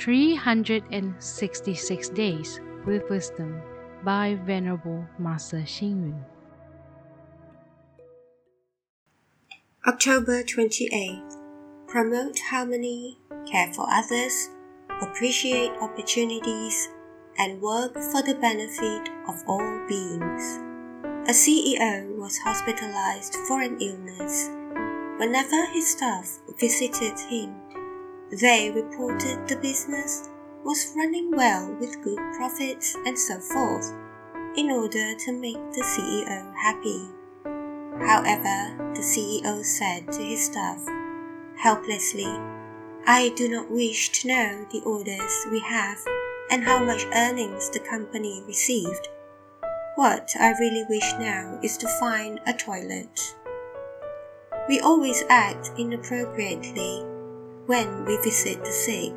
366 Days with Wisdom by Venerable Master Hsing Yun. October 28th. Promote harmony, care for others, appreciate opportunities, and work for the benefit of all beings. A CEO was hospitalized for an illness. Whenever his staff visited him, they reported the business was running well with good profits and so forth, in order to make the CEO happy. However, the CEO said to his staff, helplessly, I do not wish to know the orders we have and how much earnings the company received. What I really wish now is to find a toilet. We always act inappropriately when we visit the sick.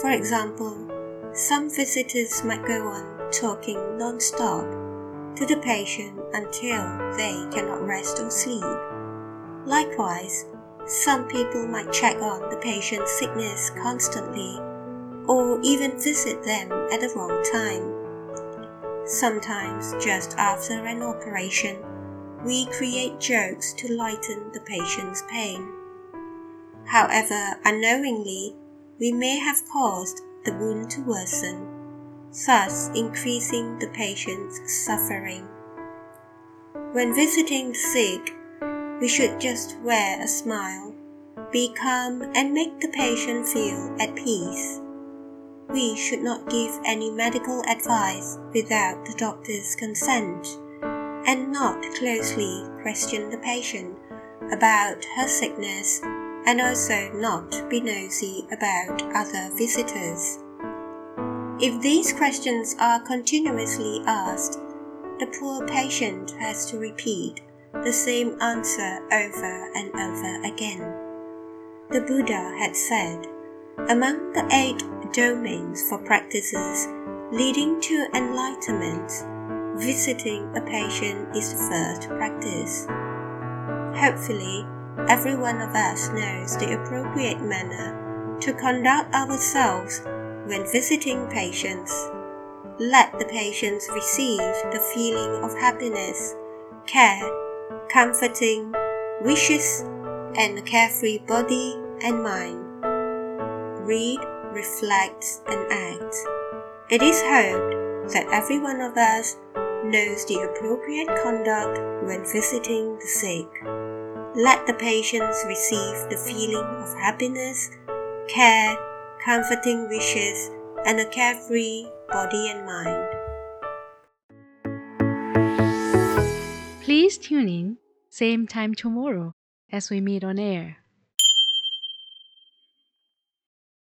For example, some visitors might go on talking non-stop to the patient until they cannot rest or sleep. Likewise, some people might check on the patient's sickness constantly or even visit them at the wrong time. Sometimes, just after an operation, we create jokes to lighten the patient's pain. However, unknowingly, we may have caused the wound to worsen, thus increasing the patient's suffering. When visiting the sick, we should just wear a smile, be calm, and make the patient feel at peace we should not give any medical advice without the doctor's consent, and not closely question the patient about her sickness, and also not be nosy about other visitors. If these questions are continuously asked, the poor patient has to repeat the same answer over and over again. The Buddha had said, among the eight domains for practices leading to enlightenment, visiting a patient is the first practice. Hopefully, every one of us knows the appropriate manner to conduct ourselves when visiting patients. Let the patients receive the feeling of happiness, care, comforting, wishes, and a carefree body and mind read, reflect, and act. It is hoped that every one of us knows the appropriate conduct when visiting the sick. Let the patients receive the feeling of happiness, care, comforting wishes, and a carefree body and mind. Please tune in, same time tomorrow as we meet on air.